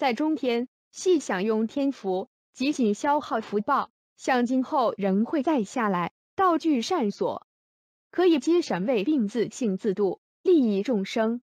在中天系享用天福，即仅消耗福报，想今后仍会再下来，道具善所，可以接神位并自性自度，利益众生。